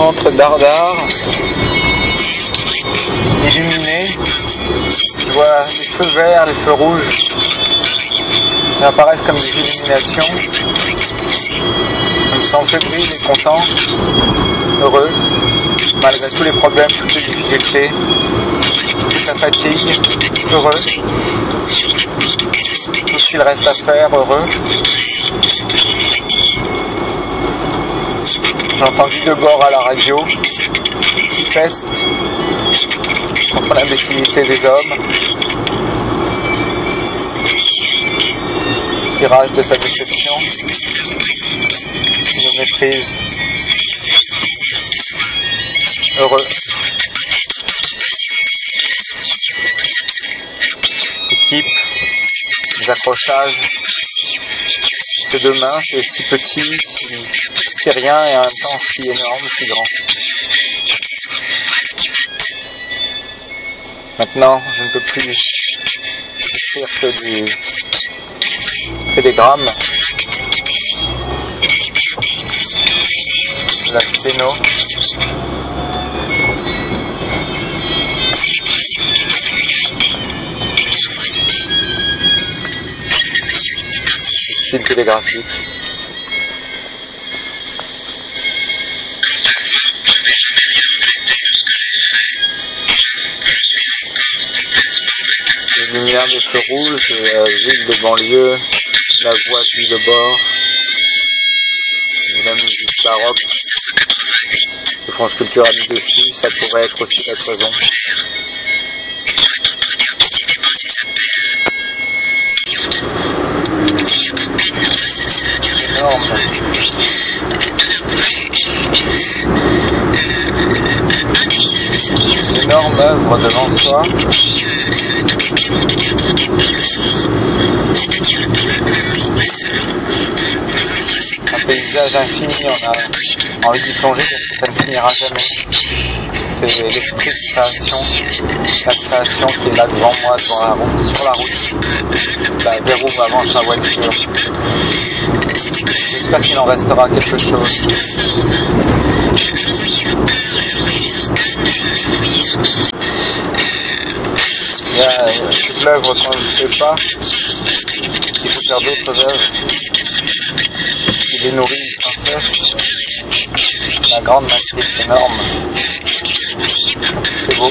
centre d'Ardar, illuminé. Tu vois les feux verts, les feux rouges qui apparaissent comme des illuminations. Je me sens fébrile et content, heureux, malgré tous les problèmes, toutes les difficultés, toute la fatigue, heureux. Tout ce qu'il reste à faire, heureux. J'ai entendu de à la radio, test. Contre l'imbécilité des hommes, tirage de sa déception, une méprise, heureux. Équipe, des accrochages, c'est demain, c'est si petit, si, rien et en même temps si énorme, si grand. Maintenant, je ne peux plus écrire que, du, que des grammes. De la sténo. Télégraphique. Les lumières des feux rouges, la ville de banlieue, la voiture de bord, la musique baroque. Le France Culture a mis dessus, ça pourrait être aussi cette raison. Énorme. Une énorme œuvre devant soi. Un paysage infini, on a envie d'y plonger parce que ça ne finira jamais. C'est l'esprit de création, la création qui est là devant moi, devant la route, sur la route, bah, m'avance ma voiture. J'espère qu'il en restera quelque chose. Il y a l'œuvre qu'on ne fait pas, il faut faire d'autres œuvres. Il est nourri sans cesse. La grande matrice énorme. C'est beau.